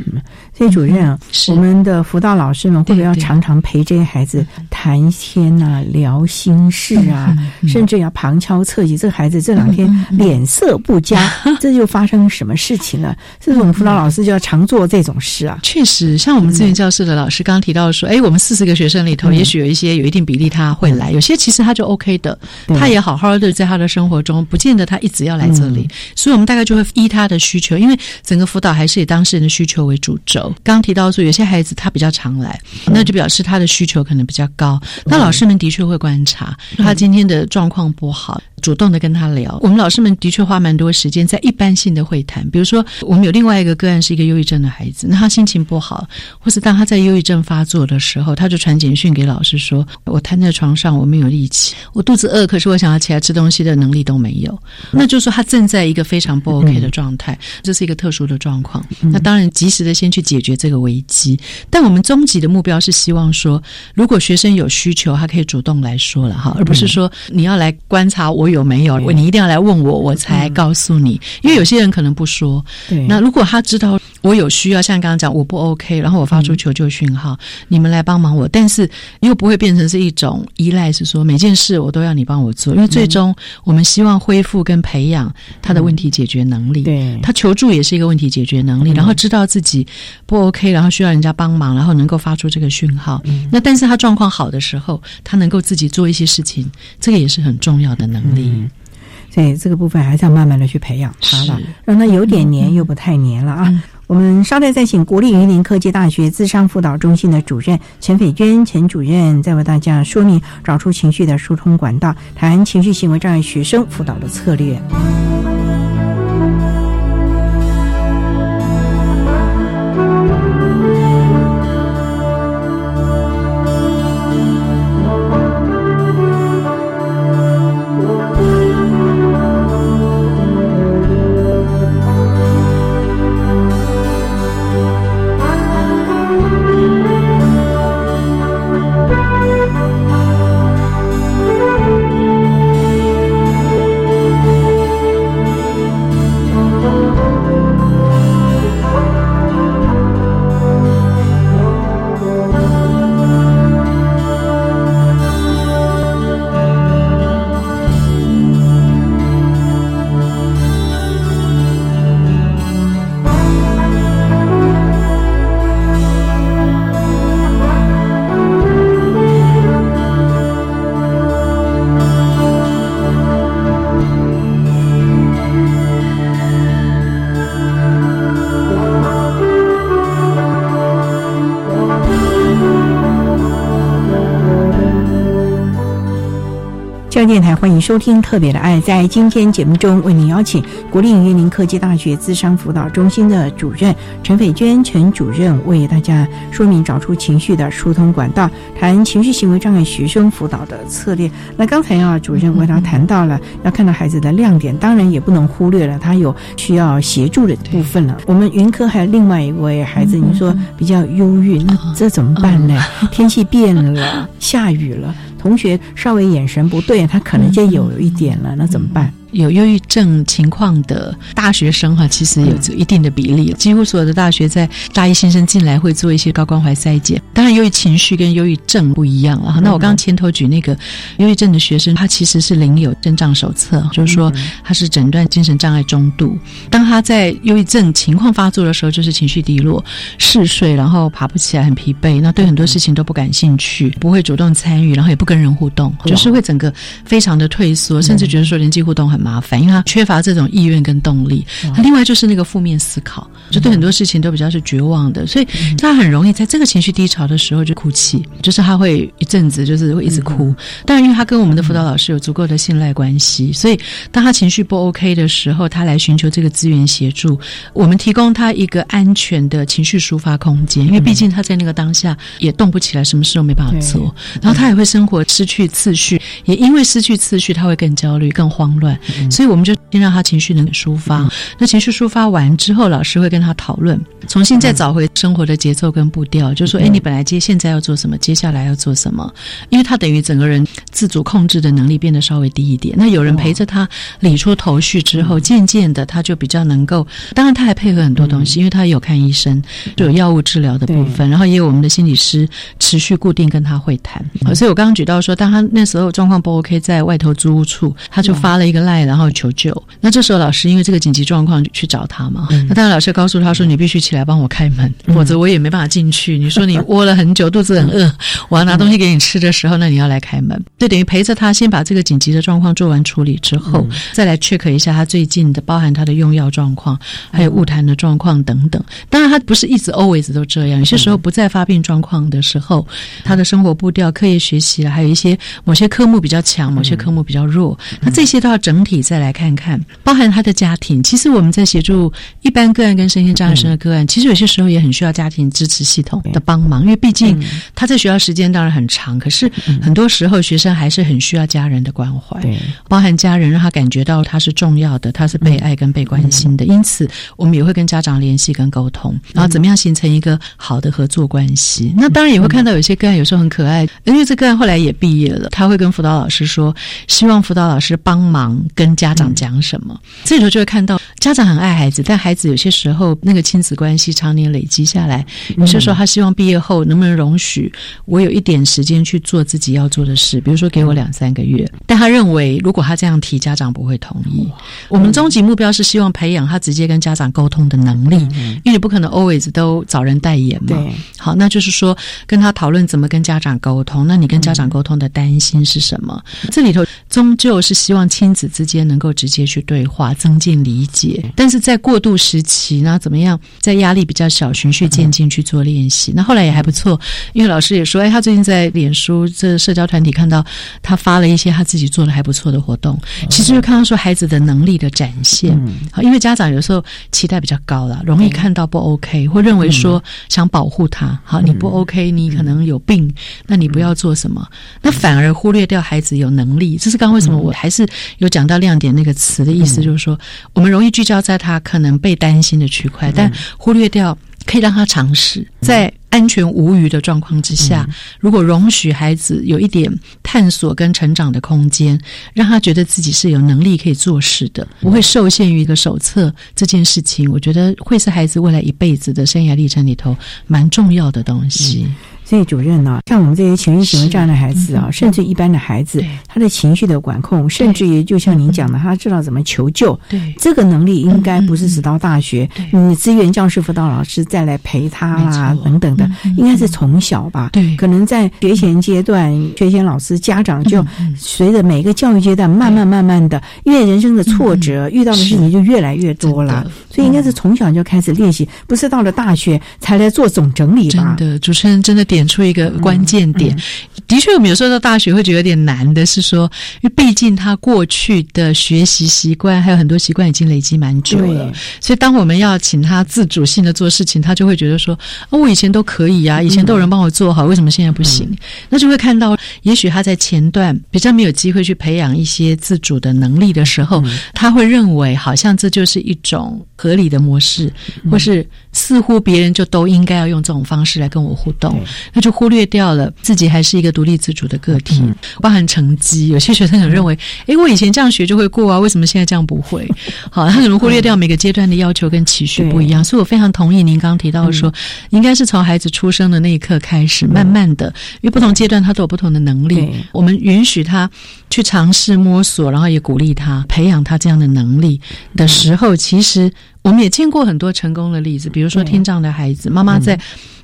所以主任啊，我们的辅导老师们会不会要常常陪这些孩子谈天啊、聊心事啊，甚至要旁敲侧击？这个孩子这两天脸色不佳，这又发生什么事情了？这是我们辅导老师就要常做这种事啊。确实，像我们资源教室的老师刚刚提到说，哎，我们四十个学生里头，也许有一些有一定比例他会来，有些其实他就 OK 的，他也好好的在他的生活中，不见得他一直要来这里。所以我们大概就会依他的需求，因为整个辅导还是以当事人的需求为主轴。刚提到说，有些孩子他比较常来，那就表示他的需求可能比较高。那老师们的确会观察他今天的状况不好。主动的跟他聊，我们老师们的确花蛮多时间在一般性的会谈。比如说，我们有另外一个个案是一个忧郁症的孩子，那他心情不好，或是当他在忧郁症发作的时候，他就传简讯给老师说：“我瘫在床上，我没有力气，我肚子饿，可是我想要起来吃东西的能力都没有。”那就说他正在一个非常不 OK 的状态，这是一个特殊的状况。那当然，及时的先去解决这个危机。但我们终极的目标是希望说，如果学生有需求，他可以主动来说了哈，而不是说你要来观察我。有没有？你一定要来问我，我才告诉你。因为有些人可能不说。对。那如果他知道我有需要，像刚刚讲我不 OK，然后我发出求救讯号，你们来帮忙我，但是又不会变成是一种依赖，是说每件事我都要你帮我做。因为最终我们希望恢复跟培养他的问题解决能力。对。他求助也是一个问题解决能力，然后知道自己不 OK，然后需要人家帮忙，然后能够发出这个讯号。那但是他状况好的时候，他能够自己做一些事情，这个也是很重要的能力。嗯，所以这个部分还是要慢慢的去培养他了，让他有点黏又不太黏了啊。我们稍待再请国立云林科技大学智商辅导中心的主任陈斐娟陈主任，再为大家说明找出情绪的疏通管道，谈情绪行为障碍学生辅导的策略。电台，欢迎收听《特别的爱》。在今天节目中，为您邀请国立云林科技大学资商辅导中心的主任陈斐娟陈主任，为大家说明找出情绪的疏通管道，谈情绪行为障碍学生辅导的策略。那刚才啊，主任为他谈到了要看到孩子的亮点，当然也不能忽略了他有需要协助的部分了。我们云科还有另外一位孩子，你说比较忧郁，那这怎么办呢？天气变了，下雨了。同学稍微眼神不对，他可能就有一点了，那怎么办？有忧郁症情况的大学生哈，其实有一定的比例，几乎所有的大学在大一新生进来会做一些高关怀筛检。当然，由于情绪跟忧郁症不一样了。那我刚刚前头举那个忧郁症的学生，他其实是领有症状手册，就是说他是诊断精神障碍中度。当他在忧郁症情况发作的时候，就是情绪低落、嗜睡，然后爬不起来，很疲惫，那对很多事情都不感兴趣，不会主动参与，然后也不跟人互动，就是会整个非常的退缩，甚至觉得说人际互动很。麻烦，因为他缺乏这种意愿跟动力。他另外就是那个负面思考，就对很多事情都比较是绝望的，所以他很容易在这个情绪低潮的时候就哭泣，就是他会一阵子就是会一直哭。但因为他跟我们的辅导老师有足够的信赖关系，所以当他情绪不 OK 的时候，他来寻求这个资源协助，我们提供他一个安全的情绪抒发空间。因为毕竟他在那个当下也动不起来，什么事都没办法做，然后他也会生活失去次序，也因为失去次序，他会更焦虑、更慌乱。所以我们就先让他情绪能抒发。那情绪抒发完之后，老师会跟他讨论，重新再找回生活的节奏跟步调。就说：“哎，你本来接现在要做什么？接下来要做什么？”因为他等于整个人自主控制的能力变得稍微低一点。那有人陪着他理出头绪之后，渐渐的他就比较能够。当然，他还配合很多东西，因为他有看医生，就有药物治疗的部分，然后也有我们的心理师持续固定跟他会谈。所以我刚刚举到说，当他那时候状况不 OK，在外头租屋处，他就发了一个赖。然后求救，那这时候老师因为这个紧急状况去找他嘛，那当然老师告诉他说：“你必须起来帮我开门，否则我也没办法进去。”你说你 窝了很久，肚子很饿，我要拿东西给你吃的时候，那你要来开门，就等于陪着他先把这个紧急的状况做完处理之后，再来 check 一下他最近的，包含他的用药状况，还有误谈的状况等等。当然他不是一直 always 都这样，有些时候不在发病状况的时候，他的生活步调、课业学习还有一些某些科目比较强，某些科目比较弱，那这些都要整体。再来看看，包含他的家庭。其实我们在协助一般个案跟身心障碍生的个案，其实有些时候也很需要家庭支持系统的帮忙，因为毕竟他在学校时间当然很长，可是很多时候学生还是很需要家人的关怀，包含家人让他感觉到他是重要的，他是被爱跟被关心的。因此，我们也会跟家长联系跟沟通，然后怎么样形成一个好的合作关系。那当然也会看到有些个案有时候很可爱，因为这个案后来也毕业了，他会跟辅导老师说，希望辅导老师帮忙跟。家长讲什么？这时候就会看到家长很爱孩子，但孩子有些时候那个亲子关系常年累积下来，有些时候他希望毕业后能不能容许我有一点时间去做自己要做的事，比如说给我两三个月。但他认为如果他这样提，家长不会同意。我们终极目标是希望培养他直接跟家长沟通的能力，因为你不可能 always 都找人代言嘛。好，那就是说跟他讨论怎么跟家长沟通。那你跟家长沟通的担心是什么？这里头终究是希望亲子之间。间能够直接去对话，增进理解，但是在过渡时期呢，怎么样在压力比较小、循序渐进去做练习？那后来也还不错，因为老师也说，哎，他最近在脸书这社交团体看到他发了一些他自己做的还不错的活动，其实就看到说孩子的能力的展现。好，因为家长有时候期待比较高了，容易看到不 OK，或认为说想保护他。好，你不 OK，你可能有病，那你不要做什么，那反而忽略掉孩子有能力。这是刚为什么我还是有讲到。亮点那个词的意思就是说，我们容易聚焦在他可能被担心的区块，但忽略掉可以让他尝试在安全无虞的状况之下，如果容许孩子有一点探索跟成长的空间，让他觉得自己是有能力可以做事的，不会受限于一个手册这件事情，我觉得会是孩子未来一辈子的生涯历程里头蛮重要的东西。所以主任呢，像我们这些情绪行为障碍的孩子啊，甚至一般的孩子，他的情绪的管控，甚至于就像您讲的，他知道怎么求救，对。这个能力，应该不是只到大学，你资源教师辅导老师再来陪他啦等等的，应该是从小吧。对，可能在学前阶段，学前老师、家长就随着每个教育阶段，慢慢慢慢的，因为人生的挫折遇到的事情就越来越多了，所以应该是从小就开始练习，不是到了大学才来做总整理吧？真的，主持人真的。点出一个关键点。的确，我们有时候到大学会觉得有点难的是说，因为毕竟他过去的学习习惯还有很多习惯已经累积蛮久了，所以当我们要请他自主性的做事情，他就会觉得说，哦，我以前都可以啊，以前都有人帮我做好，为什么现在不行？那就会看到，也许他在前段比较没有机会去培养一些自主的能力的时候，他会认为好像这就是一种合理的模式，或是似乎别人就都应该要用这种方式来跟我互动，那就忽略掉了自己还是一个独立自主的个体，包含成绩。有些学生可能认为，诶，我以前这样学就会过啊，为什么现在这样不会？好，他可能忽略掉每个阶段的要求跟期许不一样。所以我非常同意您刚刚提到说，应该是从孩子出生的那一刻开始，慢慢的，因为不同阶段他都有不同的能力，我们允许他去尝试摸索，然后也鼓励他培养他这样的能力的时候，其实我们也见过很多成功的例子，比如说听障的孩子，妈妈在。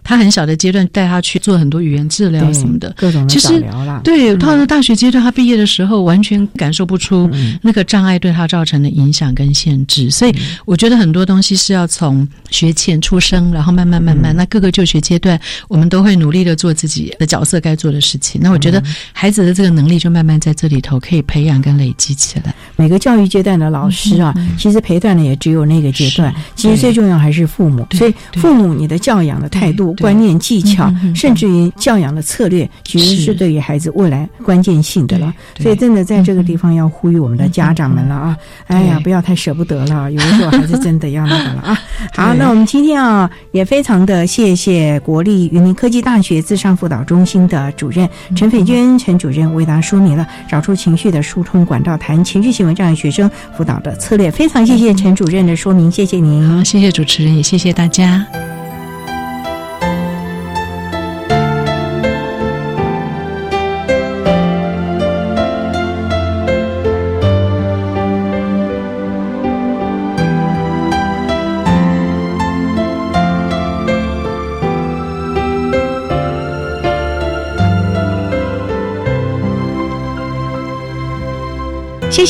他很小的阶段带他去做很多语言治疗什么的，各种其实对，到了大学阶段，他毕业的时候完全感受不出那个障碍对他造成的影响跟限制。所以我觉得很多东西是要从学前出生，然后慢慢慢慢，那各个就学阶段，我们都会努力的做自己的角色该做的事情。那我觉得孩子的这个能力就慢慢在这里头可以培养跟累积起来。每个教育阶段的老师啊，其实陪伴的也只有那个阶段。其实最重要还是父母，所以父母你的教养的态度。观念、技巧，甚至于教养的策略，其实是对于孩子未来关键性的了。所以，真的在这个地方要呼吁我们的家长们了啊！哎呀，不要太舍不得了，有的时候孩子真的要那个了啊！好，那我们今天啊，也非常的谢谢国立云林科技大学智商辅导中心的主任陈斐娟陈主任为大家说明了找出情绪的疏通管道，谈情绪行为障碍学生辅导的策略。非常谢谢陈主任的说明，谢谢您。好，谢谢主持人，也谢谢大家。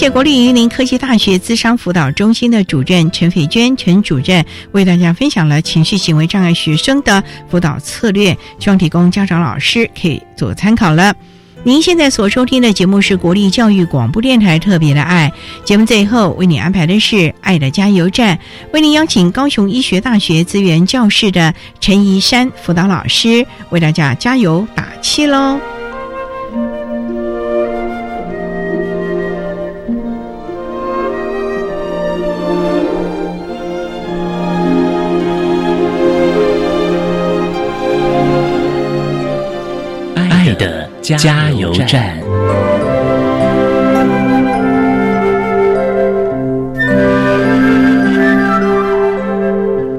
谢国立云林科技大学资商辅导中心的主任陈斐娟陈主任为大家分享了情绪行为障碍学生的辅导策略，希望提供家长老师可以做参考了。您现在所收听的节目是国立教育广播电台特别的爱节目，最后为你安排的是爱的加油站，为您邀请高雄医学大学资源教室的陈怡山辅导老师为大家加油打气喽。加油站。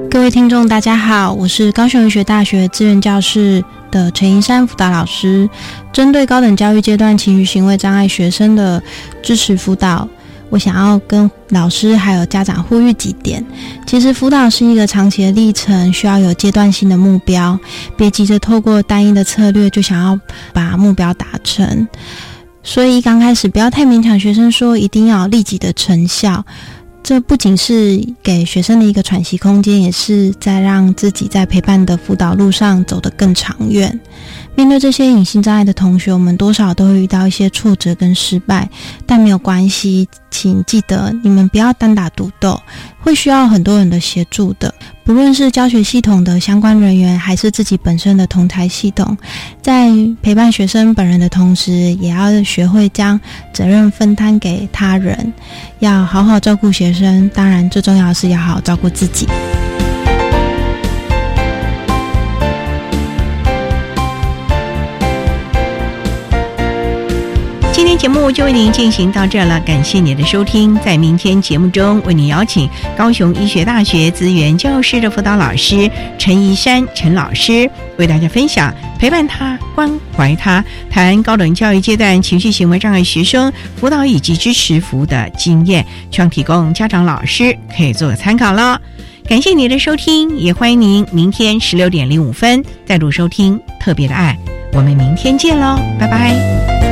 各位听众，大家好，我是高雄医学大学资源教室的陈银山辅导老师。针对高等教育阶段情绪行为障碍学生的支持辅导。我想要跟老师还有家长呼吁几点。其实辅导是一个长期的历程，需要有阶段性的目标，别急着透过单一的策略就想要把目标达成。所以刚开始不要太勉强学生，说一定要立即的成效。这不仅是给学生的一个喘息空间，也是在让自己在陪伴的辅导路上走得更长远。面对这些隐性障碍的同学，我们多少都会遇到一些挫折跟失败，但没有关系，请记得你们不要单打独斗，会需要很多人的协助的。不论是教学系统的相关人员，还是自己本身的同台系统，在陪伴学生本人的同时，也要学会将责任分摊给他人，要好好照顾学生。当然，最重要的是要好好照顾自己。节目就为您进行到这了，感谢您的收听。在明天节目中，为您邀请高雄医学大学资源教师的辅导老师陈怡山陈老师，为大家分享陪伴他、关怀他，谈高等教育阶段情绪行为障碍学生辅导以及支持服务的经验，希望提供家长老师可以做个参考了。感谢您的收听，也欢迎您明天十六点零五分再度收听特别的爱。我们明天见喽，拜拜。